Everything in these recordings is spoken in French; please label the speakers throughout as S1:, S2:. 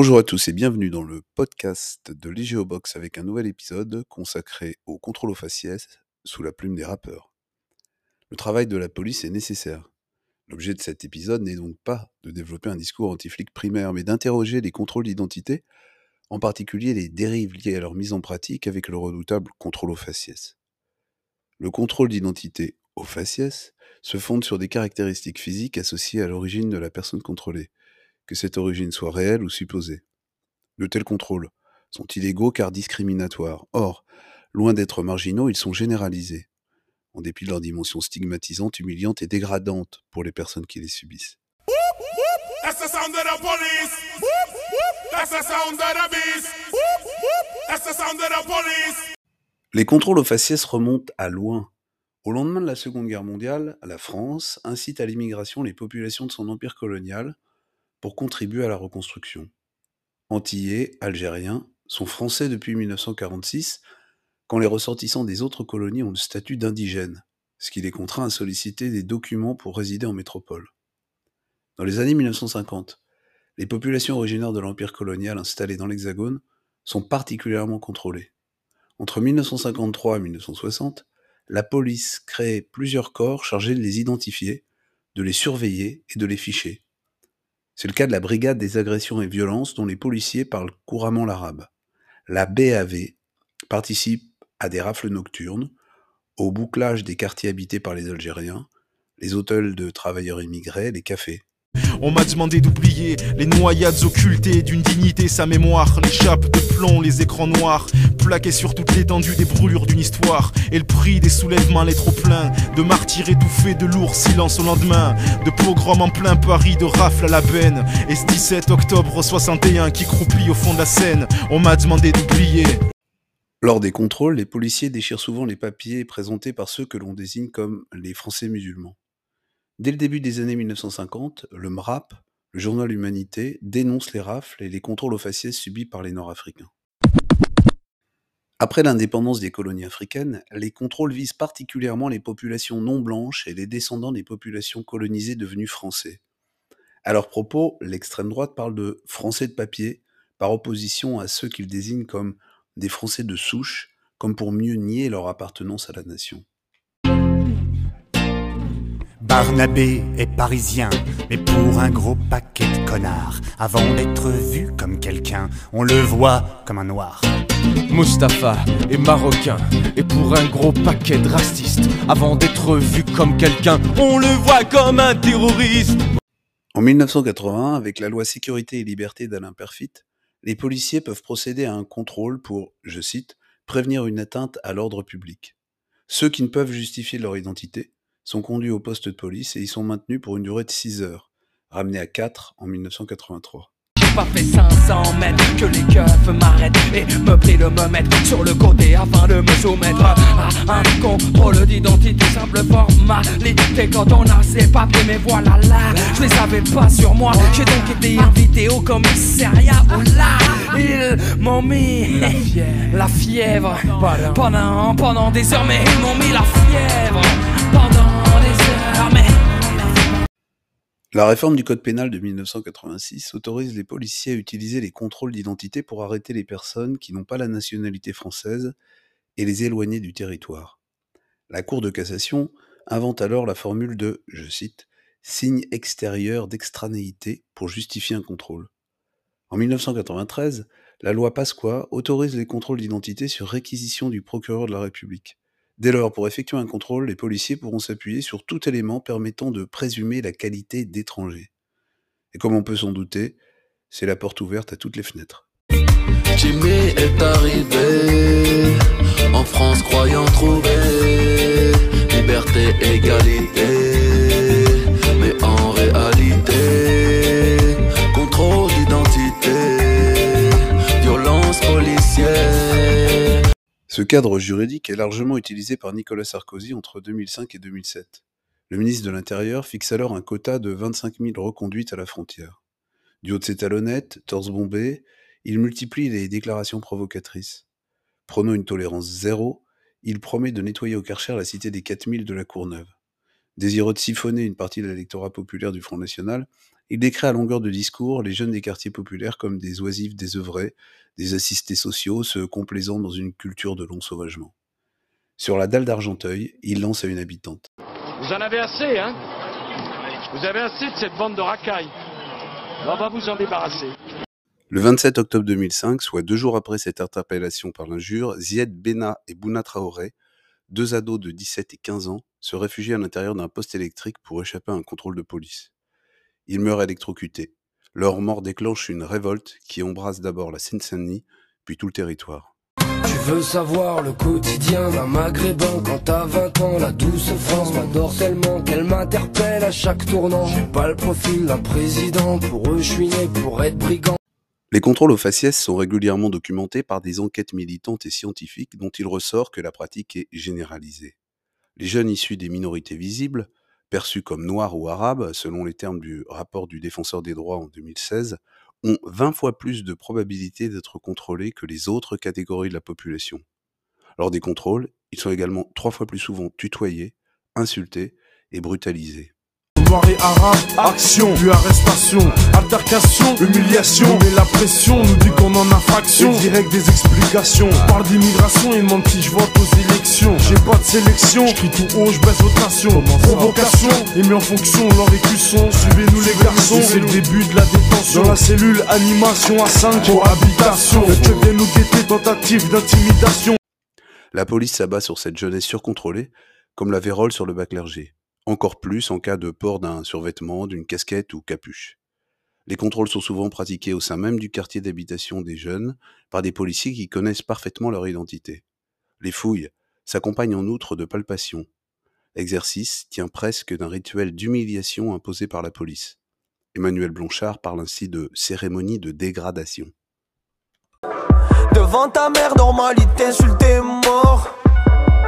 S1: Bonjour à tous et bienvenue dans le podcast de l'IGEOBOX avec un nouvel épisode consacré au contrôle aux faciès sous la plume des rappeurs. Le travail de la police est nécessaire. L'objet de cet épisode n'est donc pas de développer un discours anti-flic primaire, mais d'interroger les contrôles d'identité, en particulier les dérives liées à leur mise en pratique avec le redoutable contrôle aux faciès. Le contrôle d'identité aux faciès se fonde sur des caractéristiques physiques associées à l'origine de la personne contrôlée, que cette origine soit réelle ou supposée. De tels contrôles sont illégaux car discriminatoires. Or, loin d'être marginaux, ils sont généralisés, en dépit de leur dimension stigmatisante, humiliante et dégradante pour les personnes qui les subissent. Les contrôles aux faciès remontent à loin. Au lendemain de la Seconde Guerre mondiale, la France incite à l'immigration les populations de son empire colonial pour contribuer à la reconstruction. Antillais, Algériens, sont français depuis 1946, quand les ressortissants des autres colonies ont le statut d'indigènes, ce qui les contraint à solliciter des documents pour résider en métropole. Dans les années 1950, les populations originaires de l'empire colonial installées dans l'Hexagone sont particulièrement contrôlées. Entre 1953 et 1960, la police crée plusieurs corps chargés de les identifier, de les surveiller et de les ficher. C'est le cas de la Brigade des agressions et violences dont les policiers parlent couramment l'arabe. La BAV participe à des rafles nocturnes, au bouclage des quartiers habités par les Algériens, les hôtels de travailleurs immigrés, les cafés.
S2: On m'a demandé d'oublier les noyades occultées d'une dignité, sa mémoire, les chapes de les écrans noirs, plaqués sur toute l'étendue des brûlures d'une histoire, et le prix des soulèvements, les trop pleins, de martyrs étouffés, de lourds silences au lendemain, de pogroms en plein Paris, de rafles à la benne, et ce 17 octobre 61 qui croupit au fond de la Seine, on m'a demandé d'oublier.
S1: Lors des contrôles, les policiers déchirent souvent les papiers présentés par ceux que l'on désigne comme les Français musulmans. Dès le début des années 1950, le MRAP, le journal Humanité, dénonce les rafles et les contrôles aux faciès subis par les Nord-Africains. Après l'indépendance des colonies africaines, les contrôles visent particulièrement les populations non blanches et les descendants des populations colonisées devenues français. À leur propos, l'extrême droite parle de Français de papier, par opposition à ceux qu'ils désignent comme des Français de souche, comme pour mieux nier leur appartenance à la nation.
S3: Barnabé est parisien, mais pour un gros paquet de connards. Avant d'être vu comme quelqu'un, on le voit comme un noir.
S4: Mustapha est marocain, et pour un gros paquet de racistes, avant d'être vu comme quelqu'un, on le voit comme un terroriste.
S1: En 1981, avec la loi Sécurité et Liberté d'Alain Perfit, les policiers peuvent procéder à un contrôle pour, je cite, prévenir une atteinte à l'ordre public. Ceux qui ne peuvent justifier leur identité sont conduits au poste de police et y sont maintenus pour une durée de 6 heures, ramenés à 4 en 1983
S5: pas fait 500 mètres que les keufs m'arrêtent et me prient de me mettre sur le côté afin de me soumettre à un contrôle d'identité simple formalité. Quand on a ses papiers mais voilà là je les avais pas sur moi. J'ai donc été invité au commissariat où là ils m'ont mis la fièvre, la fièvre. pendant pendant des heures mais ils m'ont mis la fièvre
S1: la réforme du code pénal de 1986 autorise les policiers à utiliser les contrôles d'identité pour arrêter les personnes qui n'ont pas la nationalité française et les éloigner du territoire. La Cour de cassation invente alors la formule de, je cite, signe extérieur d'extranéité pour justifier un contrôle. En 1993, la loi Pasqua autorise les contrôles d'identité sur réquisition du procureur de la République. Dès lors, pour effectuer un contrôle, les policiers pourront s'appuyer sur tout élément permettant de présumer la qualité d'étranger. Et comme on peut s'en douter, c'est la porte ouverte à toutes les fenêtres.
S6: Jimmy est arrivé en France croyant trouver liberté, égalité.
S1: Ce cadre juridique est largement utilisé par Nicolas Sarkozy entre 2005 et 2007. Le ministre de l'Intérieur fixe alors un quota de 25 000 reconduites à la frontière. Du haut de ses talonnettes, torse bombé, il multiplie les déclarations provocatrices. Prenant une tolérance zéro, il promet de nettoyer au Karcher la cité des 4000 de la Courneuve. Désireux de siphonner une partie de l'électorat populaire du Front National, Il décrit à longueur de discours les jeunes des quartiers populaires comme des oisifs désœuvrés, des assistés sociaux se complaisant dans une culture de l'ensauvagement. Sur la dalle d'Argenteuil, il lance à une habitante.
S7: Vous en avez assez, hein? Vous avez assez de cette bande de racailles. On va vous en débarrasser.
S1: Le 27 octobre 2005, soit deux jours après cette interpellation par l'injure, Zied Bena et Bouna Traoré, deux ados de 17 et 15 ans, se réfugient à l'intérieur d'un poste électrique pour échapper à un contrôle de police. Ils meurent électrocutés. Leur mort déclenche une révolte qui embrasse d'abord la Seine-Saint-Denis, puis tout le territoire.
S8: Tu veux savoir le quotidien d'un maghrébin quand t'as 20 ans La douce France m'adore tellement qu'elle m'interpelle à chaque tournant J'ai pas le profil d'un président, pour eux je suis né pour être brigand
S1: Les contrôles aux faciès sont régulièrement documentés par des enquêtes militantes et scientifiques dont il ressort que la pratique est généralisée. Les jeunes issus des minorités visibles, perçus comme noirs ou arabes, selon les termes du rapport du défenseur des droits en 2016, ont 20 fois plus de probabilité d'être contrôlés que les autres catégories de la population. Lors des contrôles, ils sont également trois fois plus souvent tutoyés, insultés et brutalisés.
S9: Noir et arabe, action, puis arrestation, altercation, humiliation, mais la pression nous dit qu'on en a fraction, direct des explications, on parle d'immigration, il demande si je vote aux élections, j'ai pas de sélection, je crie tout haut, je baisse votation, provocation, et mis en fonction leur écusson, suivez-nous les garçons, c'est le début de la détention, dans la cellule animation à 5, cohabitation, tu viens nous guetter, tentative d'intimidation.
S1: La police s'abat sur cette jeunesse surcontrôlée, comme la vérole sur le bas clergé encore plus en cas de port d'un survêtement, d'une casquette ou capuche. Les contrôles sont souvent pratiqués au sein même du quartier d'habitation des jeunes par des policiers qui connaissent parfaitement leur identité. Les fouilles s'accompagnent en outre de palpations. L'exercice tient presque d'un rituel d'humiliation imposé par la police. Emmanuel Blanchard parle ainsi de cérémonie de dégradation.
S10: Devant ta mère, normalité, mort.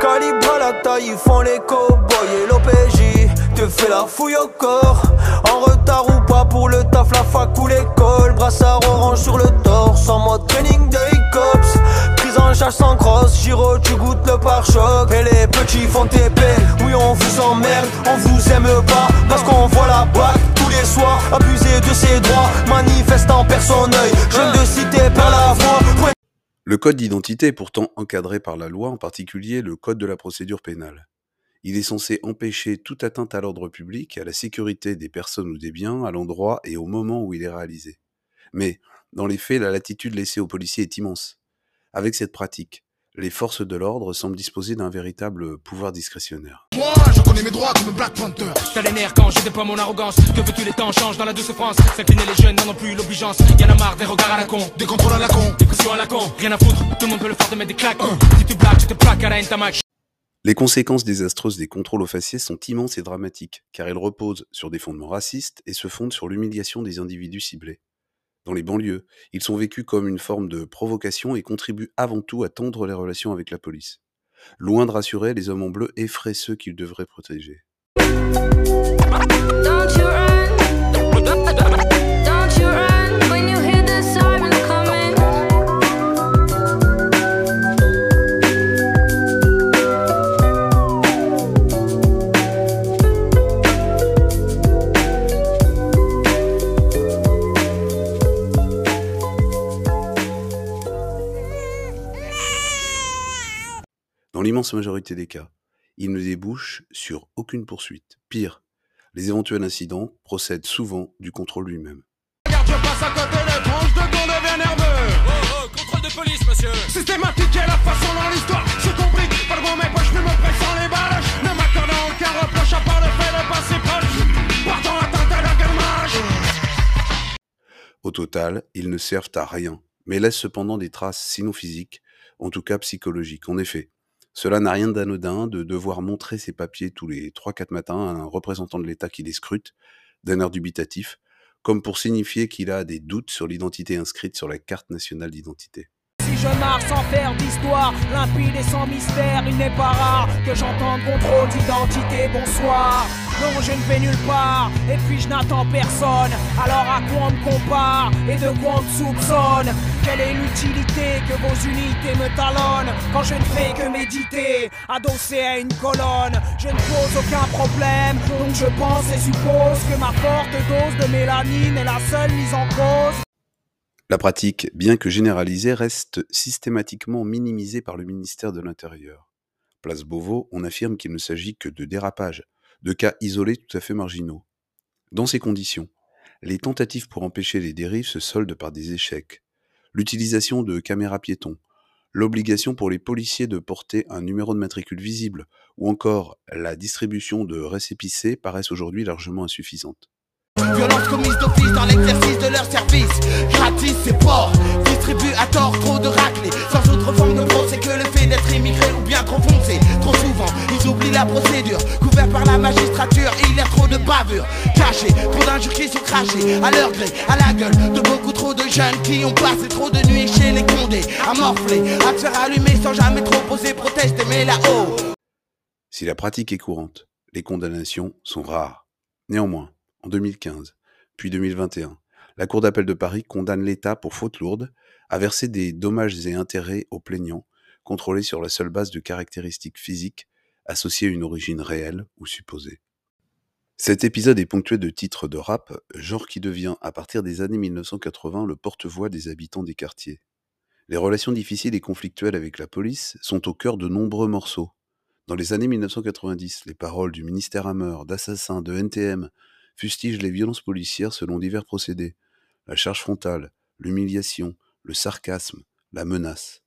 S10: Calibre à la taille, ils font les cowboys et l'OPJ Te fait la fouille au corps. En retard ou pas pour le taf, la fac ou l'école. Brassard orange sur le torse En mode training day cops Prise en charge sans crosse Giro tu goûtes le pare-choc. Et les petits font TP Oui on vous emmerde, on vous aime pas. Parce qu'on voit la bague tous les soirs Abuser de ses droits. Manifestant personne Jeune de cité par la voix
S1: le code d'identité est pourtant encadré par la loi, en particulier le code de la procédure pénale. Il est censé empêcher toute atteinte à l'ordre public, à la sécurité des personnes ou des biens, à l'endroit et au moment où il est réalisé. Mais, dans les faits, la latitude laissée aux policiers est immense. Avec cette pratique, les forces de l'ordre semblent disposer d'un véritable pouvoir discrétionnaire.
S11: Moi, je connais mes droits comme Black Panther.
S12: T'as les nerfs quand je déploie mon arrogance. Que veux-tu, les temps changent dans la douce France. S'incliner les jeunes n'en ont plus l'obligeance. Y'en a marre des regards à la con.
S11: Des contrôles à la con.
S12: Des pressions à la con. Rien à foutre, tout le monde peut le faire de mettre des claques. Si tu blagues, je te plaque à la match.
S1: Les conséquences désastreuses des contrôles aux faciès sont immenses et dramatiques, car ils reposent sur des fondements racistes et se fondent sur l'humiliation des individus ciblés dans les banlieues. Ils sont vécus comme une forme de provocation et contribuent avant tout à tendre les relations avec la police. Loin de rassurer, les hommes en bleu effraient ceux qu'ils devraient protéger. L'immense majorité des cas, il ne débouche sur aucune poursuite. Pire, les éventuels incidents procèdent souvent du contrôle lui-même.
S11: Regarde, je passe à côté des tranches de con devient nerveux.
S12: Oh, oh, contrôle de police, monsieur.
S11: Systématique et la façon dans l'histoire. J'ai compris, pas de mes poches, je me presse sans les balles. Ne m'accordant aucun reproche à part le fait de passer proche. Partant atteinte à la
S1: Au total, ils ne servent à rien, mais laissent cependant des traces sinon physiques, en tout cas psychologiques. En effet, cela n'a rien d'anodin de devoir montrer ses papiers tous les 3-4 matins à un représentant de l'État qui les scrute, d'un air dubitatif, comme pour signifier qu'il a des doutes sur l'identité inscrite sur la carte nationale d'identité.
S12: Je marche sans faire d'histoire, limpide et sans mystère. Il n'est pas rare que j'entende contrôle d'identité. Bonsoir. Non, je ne vais nulle part, et puis je n'attends personne. Alors à quoi on me compare et de quoi on me soupçonne? Quelle est l'utilité que vos unités me talonnent quand je ne fais que méditer, adossé à une colonne? Je ne pose aucun problème, donc je pense et suppose que ma forte dose de mélanine est la seule mise en cause.
S1: La pratique, bien que généralisée, reste systématiquement minimisée par le ministère de l'Intérieur. Place Beauvau, on affirme qu'il ne s'agit que de dérapages, de cas isolés tout à fait marginaux. Dans ces conditions, les tentatives pour empêcher les dérives se soldent par des échecs. L'utilisation de caméras piétons, l'obligation pour les policiers de porter un numéro de matricule visible, ou encore la distribution de récépissés paraissent aujourd'hui largement insuffisantes.
S11: Violence commise d'office dans l'exercice de leur service. Gratis, c'est port. Distribue à tort trop de raclés. Sans autre forme de procès que le fait d'être immigré ou bien trop foncé. Trop souvent, ils oublient la procédure. Couvert par la magistrature, il y a trop de bavures. Cachées, trop d'injures qui sont crachées. À leur gré, à la gueule de beaucoup trop de jeunes qui ont passé trop de nuits chez les condés. À morfler, à se faire allumer sans jamais trop poser protester. Mais là-haut.
S1: Si la pratique est courante, les condamnations sont rares. Néanmoins, en 2015, puis 2021, la Cour d'appel de Paris condamne l'État pour faute lourde à verser des dommages et intérêts aux plaignants contrôlés sur la seule base de caractéristiques physiques associées à une origine réelle ou supposée. Cet épisode est ponctué de titres de rap, genre qui devient, à partir des années 1980, le porte-voix des habitants des quartiers. Les relations difficiles et conflictuelles avec la police sont au cœur de nombreux morceaux. Dans les années 1990, les paroles du ministère Hammer, d'Assassin, de NTM, fustigent les violences policières selon divers procédés, la charge frontale, l'humiliation, le sarcasme, la menace.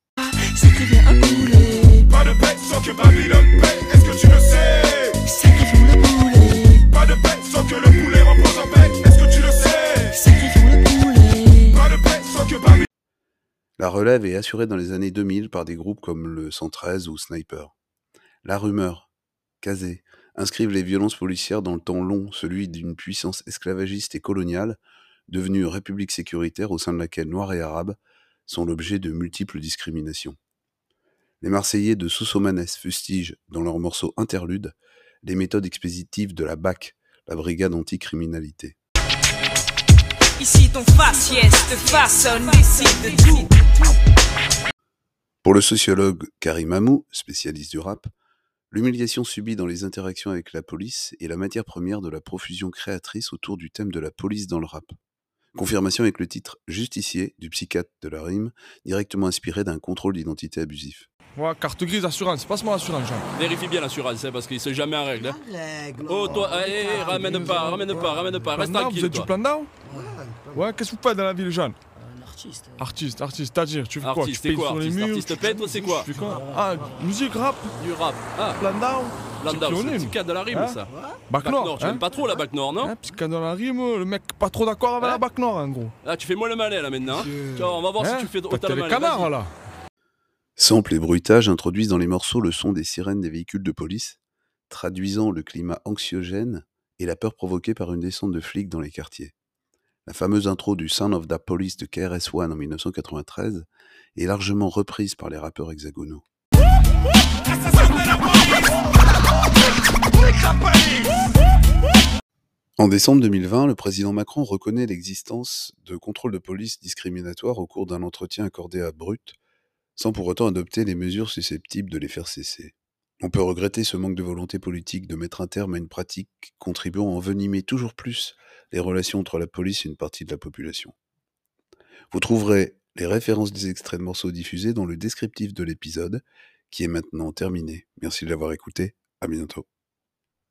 S1: La relève est assurée dans les années 2000 par des groupes comme le 113 ou Sniper. La rumeur, Kazé, inscrivent les violences policières dans le temps long, celui d'une puissance esclavagiste et coloniale, devenue république sécuritaire au sein de laquelle Noirs et Arabes sont l'objet de multiples discriminations. Les Marseillais de Soussomanes fustigent, dans leur morceau Interlude, les méthodes expéditives de la BAC, la Brigade Anticriminalité.
S13: Ici ton faciès te façonne, décide de tout.
S1: Pour le sociologue Karim Amou, spécialiste du rap, l'humiliation subie dans les interactions avec la police est la matière première de la profusion créatrice autour du thème de la police dans le rap. Confirmation avec le titre Justicier du psychiatre de la rime, directement inspiré d'un contrôle d'identité abusif.
S14: Ouais, carte grise, assurance. Passe-moi l'assurance, Jean.
S15: Vérifie bien l'assurance, hein, parce qu'il sait jamais en règle. hein. Oh, toi, hé, hé, ramène pas, ramène pas, ramène pas, reste tranquille.
S14: Vous êtes du plan down Ouais, qu'est-ce que vous faites dans la ville, Jean? Artiste. Artiste, artiste, c'est-à-dire, tu fais quoi? Tu
S15: quoi?
S14: sur les
S15: Artiste,
S14: murs
S15: artiste
S14: tu-
S15: peintre, c'est quoi?
S14: tu fais quoi? Ah, musique, rap?
S15: Du rap. Ah,
S14: down
S15: Plan
S14: C'est nous
S15: psychiatre de la rime,
S14: Hein?
S15: ça.
S14: Bac Nord,
S15: tu
S14: hein?
S15: aimes pas trop la Bac Nord, non?
S14: Hein, que dans la rime, le mec pas trop d'accord avec la bac nord, en gros.
S15: Ah, tu fais moins le malin, là, maintenant. hein? Tiens, on va voir
S14: Hein?
S15: si tu fais
S14: T'as
S15: autant le
S14: canards,
S15: vas-y.
S14: là
S1: Samples et bruitages introduisent dans les morceaux le son des sirènes des véhicules de police, traduisant le climat anxiogène et la peur provoquée par une descente de flics dans les quartiers. La fameuse intro du Sound of the Police de KRS-One en 1993 est largement reprise par les rappeurs hexagonaux. En décembre 2020, le président Macron reconnaît l'existence de contrôles de police discriminatoires au cours d'un entretien accordé à Brut, sans pour autant adopter les mesures susceptibles de les faire cesser. On peut regretter ce manque de volonté politique de mettre un terme à une pratique contribuant à envenimer toujours plus les relations entre la police et une partie de la population. Vous trouverez les références des extraits de morceaux diffusés dans le descriptif de l'épisode, qui est maintenant terminé. Merci de l'avoir écouté, à bientôt.